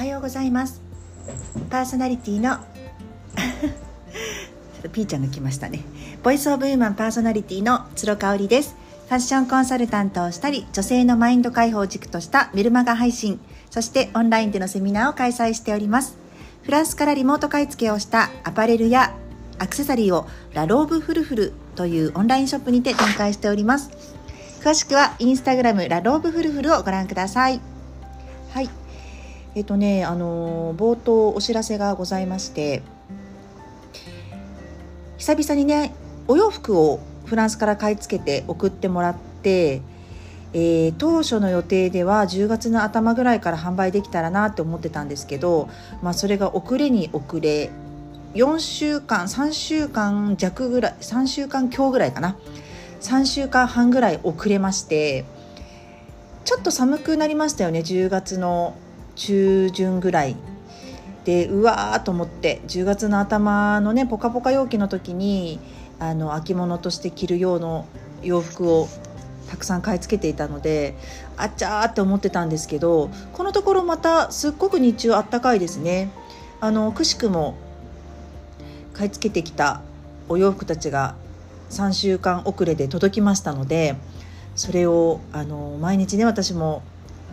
はようございます。パーソナリティの ピーちゃんが来ましたね。ボイスオブウーマンパーソナリティの鶴香織です。ファッションコンサルタントをしたり女性のマインド解放軸としたメルマガ配信そしてオンラインでのセミナーを開催しております。フランスからリモート買い付けをしたアパレルやアクセサリーをラローブフルフルというオンラインショップにて展開しております。詳しくはインスタグラムラローブフルフルをご覧ください。はい。えっとねあの冒頭お知らせがございまして久々にねお洋服をフランスから買い付けて送ってもらって、えー、当初の予定では10月の頭ぐらいから販売できたらなって思ってたんですけど、まあ、それが遅れに遅れ4週間3週間弱ぐらい3週間強ぐらいかな。3週間半ぐらい遅れましてちょっと寒くなりましたよね10月の中旬ぐらいでうわーと思って10月の頭のねポカポカ陽気の時にあの秋物として着る用の洋服をたくさん買い付けていたのであっちゃーって思ってたんですけどこのところまたすっごく日中あったかいですね。あのくしくも買い付けてきたお洋服たちが3週間遅れで届きましたのでそれをあの毎日ね私も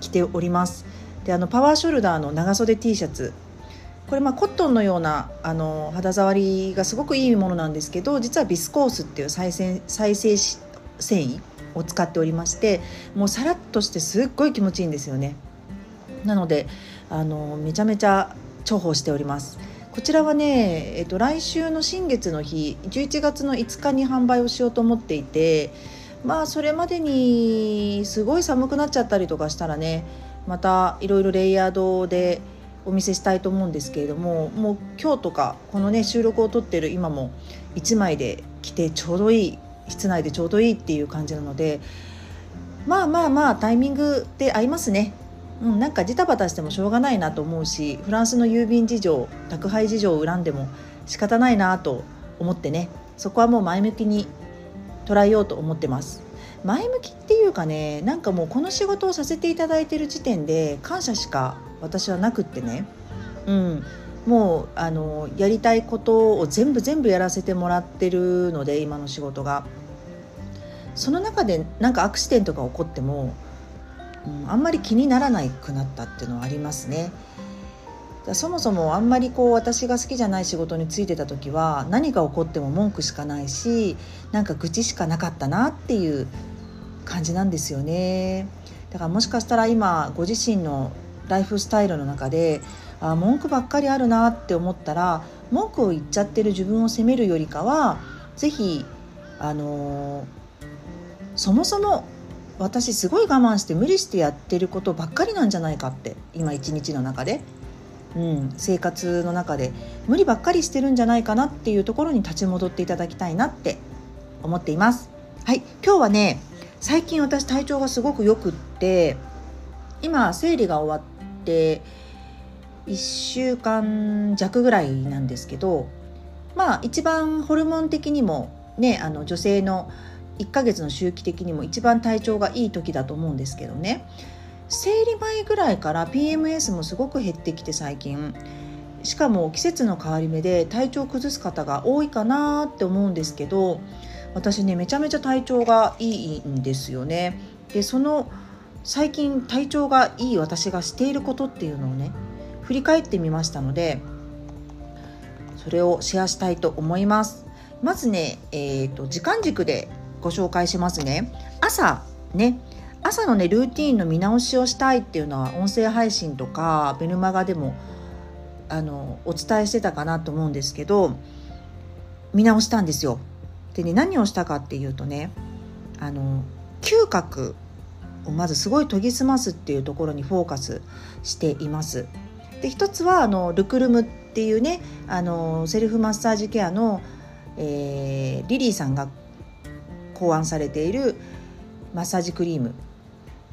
着ております。であのパワーショルダーの長袖 T シャツ。これまあコットンのようなあの肌触りがすごくいいものなんですけど実はビスコースっていう再生再生繊維を使っておりましてもうさらっとしてすっごい気持ちいいんですよね。なのであのめちゃめちゃ重宝しております。こちらはね、えっと、来週の新月の日11月の5日に販売をしようと思っていてまあそれまでにすごい寒くなっちゃったりとかしたらねまたいろいろレイヤードでお見せしたいと思うんですけれどももう今日とかこのね収録を撮ってる今も1枚で着てちょうどいい室内でちょうどいいっていう感じなのでまあまあまあタイミングで合いますね。うん、なんかジタバタしてもしょうがないなと思うしフランスの郵便事情宅配事情を恨んでも仕方ないなと思ってねそこはもう前向きに捉えようと思ってます。前向きっていうかねなんかもうこの仕事をさせていただいてる時点で感謝しか私はなくってね。うん。もうあのやりたいことを全部全部やらせてもらってるので今の仕事が。その中でなんかアクシデントが起こってもうん、あんまり気にならなくなったっていうのはありますね。そもそもあんまりこう私が好きじゃない仕事に就いてた時は何が起こっても文句しかないしなんか愚痴しかなかったなっていう感じなんですよね。だからもしかしたら今ご自身のライフスタイルの中であ文句ばっかりあるなって思ったら文句を言っちゃってる自分を責めるよりかは是非あのー、そもそも私すごい我慢して無理してやってることばっかりなんじゃないかって今一日の中で、うん、生活の中で。無理ばっかりしてるんじゃないかなっていうところに立ち戻っていただきたいなって思っています。はい今日はね最近私体調がすごくよくって今生理が終わって1週間弱ぐらいなんですけどまあ一番ホルモン的にもねあの女性の1ヶ月の周期的にも一番体調がいい時だと思うんですけどね。生理前ぐらいから PMS もすごく減ってきて最近。しかも季節の変わり目で体調を崩す方が多いかなって思うんですけど私ねめちゃめちゃ体調がいいんですよね。でその最近体調がいい私がしていることっていうのをね振り返ってみましたのでそれをシェアしたいと思います。まずね、えーと時間軸でご紹介しますね。朝ね朝のねルーティンの見直しをしたいっていうのは音声配信とかベルマガでもあのお伝えしてたかなと思うんですけど見直したんですよ。でね何をしたかっていうとねあの嗅覚をまずすごい研ぎ澄ますっていうところにフォーカスしています。で一つはあのルクルムっていうねあのセルフマッサージケアの、えー、リリーさんが考案されているマッサージクリーム、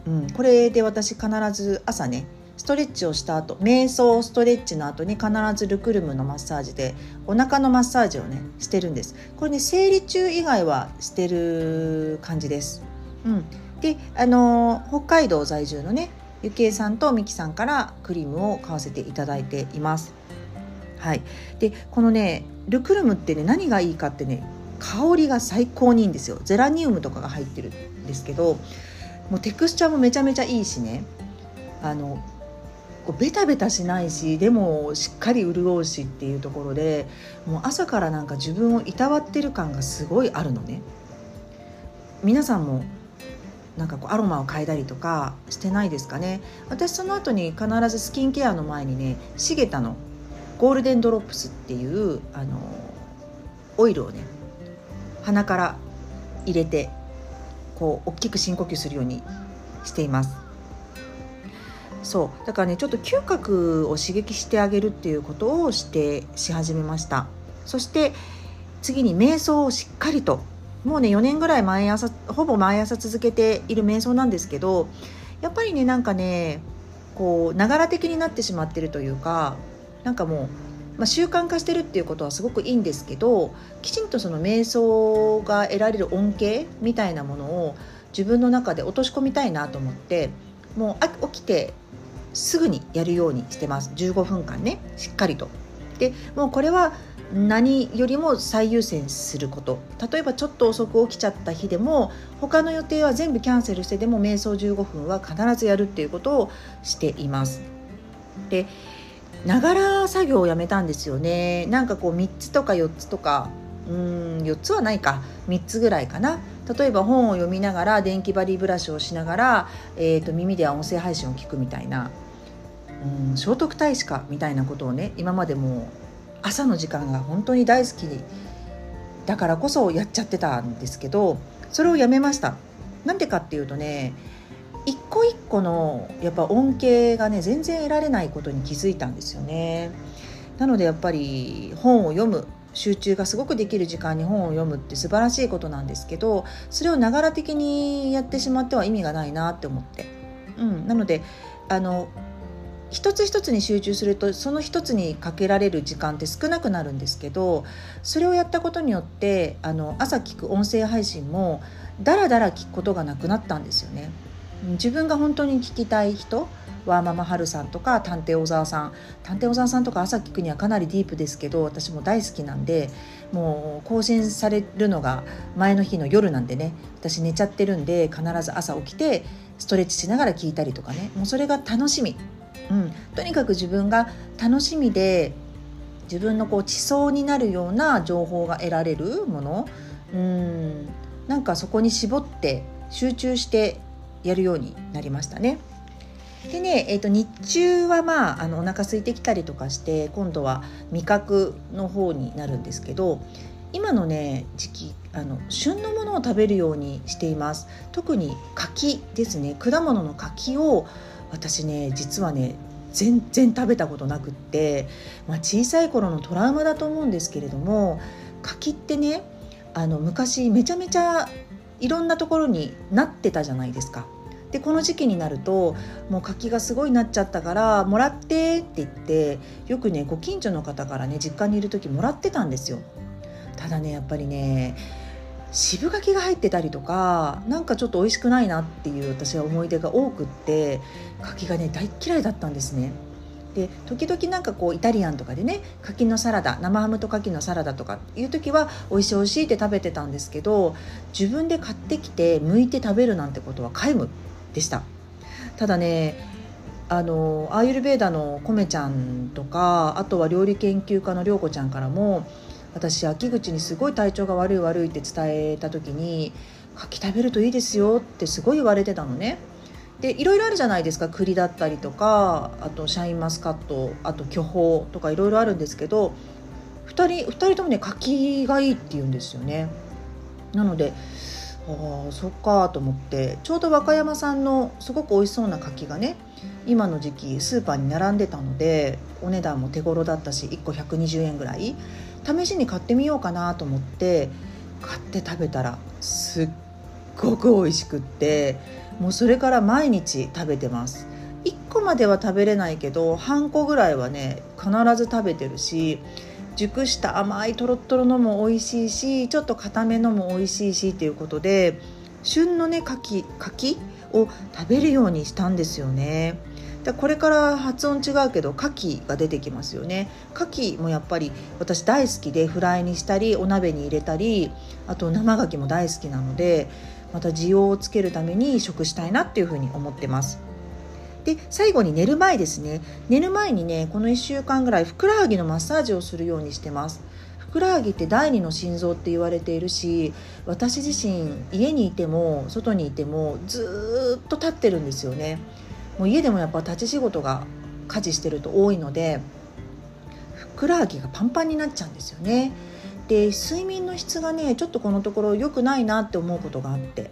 うん、これで私必ず朝ねストレッチをした後瞑想ストレッチの後に必ずルクルムのマッサージでお腹のマッサージをねしてるんです。これね生理中以外はしてる感じです、うん、であの北海道在住のねゆきえさんとみきさんからクリームを買わせていただいています。はい。でこのねルクルムってね何がいいかってね香りが最高にいいんですよ。ゼラニウムとかが入ってるんですけどもうテクスチャーもめちゃめちゃいいしね。あのこうベタベタしないしでもしっかり潤うしっていうところでもう朝からなんか自分をいたわってる感がすごいあるのね。皆さんもなんかこうアロマを変えたりとかしてないですかね。私その後に必ずスキンケアの前にねシゲタのゴールデンドロップスっていうあのオイルをね鼻から入れてこう大きく深呼吸するようにしています。そう。だからねちょっと嗅覚を刺激してあげるっていうことをしてし始めました。そして次に瞑想をしっかりと。もうね4年ぐらい毎朝ほぼ毎朝続けている瞑想なんですけどやっぱりねなんかねこうながら的になってしまってるというかなんかもう、まあ、習慣化してるっていうことはすごくいいんですけどきちんとその瞑想が得られる恩恵みたいなものを自分の中で落とし込みたいなと思ってもう起きてすぐにやるようにしてます。15分間ね。しっかりと。でもうこれは何よりも最優先すること。例えばちょっと遅く起きちゃった日でも他の予定は全部キャンセルしてでも瞑想15分は必ずやるっていうことをしています。でながら作業をやめたんですよね。なんかこう3つとか4つとかうん4つはないか。3つぐらいかな。例えば本を読みながら電気バリブラシをしながら、えーと、耳では音声配信を聞くみたいなうん聖徳太子かみたいなことをね今までも朝の時間が本当に大好きだからこそやっちゃってたんですけどそれをやめました。なんでかっていうとね一個一個のやっぱ恩恵がね全然得られないことに気づいたんですよね。なのでやっぱり本を読む集中がすごくできる時間に本を読むって素晴らしいことなんですけどそれをながら的にやってしまっては意味がないなって思って、うん、なのであの一つ一つに集中するとその一つにかけられる時間って少なくなるんですけどそれをやったことによってあの朝聞く音声配信もだらだら聞くことがなくなったんですよね。自分が本当に聞きたい人ワーママハルさんとか探偵小沢さん探偵小沢さんとか朝聞くにはかなりディープですけど私も大好きなんでもう更新されるのが前の日の夜なんでね私寝ちゃってるんで必ず朝起きてストレッチしながら聞いたりとかね。もうそれが楽しみ、うん、とにかく自分が楽しみで自分のこう地層になるような情報が得られるもの。うん。なんかそこに絞って集中してやるようになりましたね。でね、えーと、日中はまああのお腹空いてきたりとかして今度は味覚の方になるんですけど今のね時期あの旬のものを食べるようにしています特に柿ですね果物の柿を私ね実はね全然食べたことなくって、まあ、小さい頃のトラウマだと思うんですけれども柿ってねあの昔めちゃめちゃいろんなところになってたじゃないですか。でこの時期になるともう柿がすごいなっちゃったからもらってって言ってよくねご近所の方からね実家にいる時もらってたんですよ。ただねやっぱりね渋柿が入ってたりとかなんかちょっと美味しくないなっていう私は思い出が多くって柿がね大嫌いだったんですね。で時々なんかこうイタリアンとかでね柿のサラダ生ハムと柿のサラダとかいう時は美味しい美味しいって食べてたんですけど自分で買ってきて剥いて食べるなんてことは皆無。でしたただねあのアーユルベーダのコメちゃんとかあとは料理研究家の涼子ちゃんからも私秋口にすごい体調が悪い悪いって伝えた時に「柿食べるといいですよ」ってすごい言われてたのね。でいろいろあるじゃないですか栗だったりとかあとシャインマスカットあと巨峰とかいろいろあるんですけど2人 ,2 人ともね柿がいいって言うんですよね。なのであそっかと思ってちょうど和歌山産のすごく美味しそうな柿がね今の時期スーパーに並んでたのでお値段も手頃だったし1個120円ぐらい。試しに買ってみようかなと思って買って食べたらすっごく美味しくってもうそれから毎日食べてます。1個までは食べれないけど半個ぐらいはね必ず食べてるし熟した甘いとろっとろのも美味しいしちょっと固めのも美味しいしっていうことで旬のね柿柿を食べるようにしたんですよね。でこれから発音違うけど牡蠣が出てきますよね牡蠣もやっぱり私大好きでフライにしたりお鍋に入れたりあと生牡蠣も大好きなのでまた需要をつけるために食したいなっていうふうに思ってますで最後に寝る前ですね。寝る前にねこの1週間ぐらいふくらはぎのマッサージをするようにしてます。ふくらはぎって第二の心臓って言われているし私自身家にいても外にいてもずっと立ってるんですよね。もう家でもやっぱ立ち仕事が家事してると多いのでふくらはぎがパンパンになっちゃうんですよね。で睡眠の質がねちょっとこのところ良くないなって思うことがあって、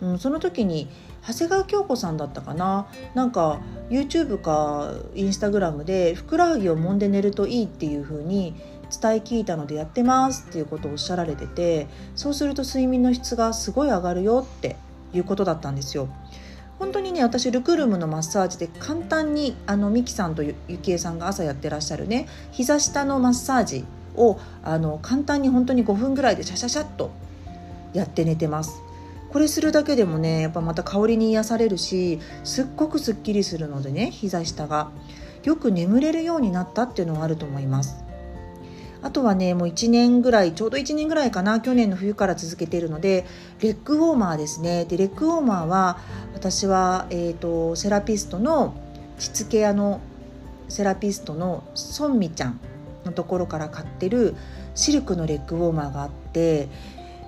うん、その時に長谷川京子さんだったかな？なんか YouTube か Instagram でふくらはぎを揉んで寝るといいっていう風に伝え聞いたのでやってますっていうことをおっしゃられててそうすると睡眠の質がすごい上がるよっていうことだったんですよ。本当にね私ルクルームのマッサージで簡単にあのミキさんとゆきえさんが朝やってらっしゃるね膝下のマッサージをあの簡単に本当に5分ぐらいでシャシャシャッとやって寝てますこれするだけでもねやっぱまた香りに癒されるしすっごくすっきりするのでね膝下が。よく眠れるようになったっていうのがあると思います。あとはねもう1年ぐらいちょうど1年ぐらいかな去年の冬から続けているのでレッグウォーマーですね。でレッグウォーマーは私は、えーと、セラピストのしつけ屋のセラピストのソンミちゃんのところから買ってるシルクのレッグウォーマーがあって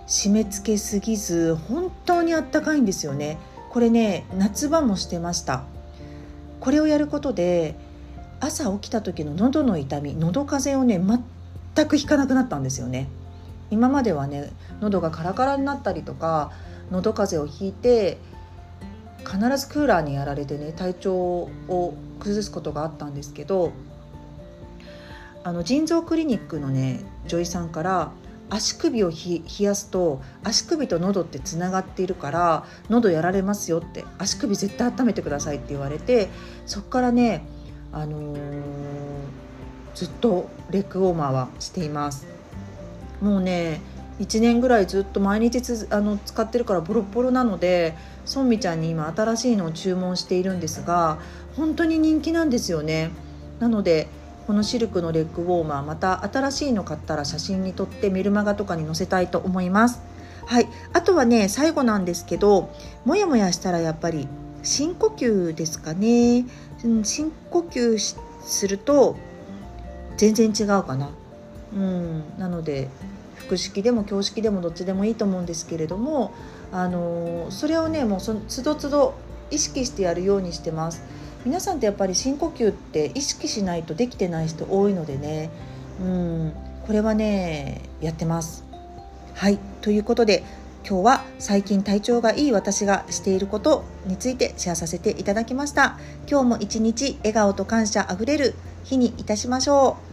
締め付けすぎず本当にあったかいんですよね。これね夏場もしてました。これをやることで朝起きた時の喉の痛み喉風邪をね全く引かなくなったんですよね。今まではね喉がカラカラになったりとか喉風邪をひいて必ずクーラーにやられてね体調を崩すことがあったんですけどあの腎臓クリニックのね女医さんから足首を冷やすと足首と喉ってつながっているから喉やられますよって足首絶対温めてくださいって言われてそこからね、あのー、ずっとレッグウォーマーはしています。もうね1年ぐらいずっと毎日あの使ってるからボロボロなのでソンミちゃんに今新しいのを注文しているんですが本当に人気なんですよね。なのでこのシルクのレッグウォーマーまた新しいの買ったら写真に撮ってメルマガとかに載せたいと思います。はい、あとはね最後なんですけどもやもやしたらやっぱり深呼吸ですかね、うん、深呼吸すると全然違うかな。うん。なので腹式でも胸式でもどっちでもいいと思うんですけれどもあのそれをねもうそつどつど意識してやるようにしてます。皆さんってやっぱり深呼吸って意識しないとできてない人多いのでね。うんこれはねやってます。はい。ということで今日は最近体調がいい私がしていることについてシェアさせていただきました。今日も一日笑顔と感謝あふれる日にいたしましょう。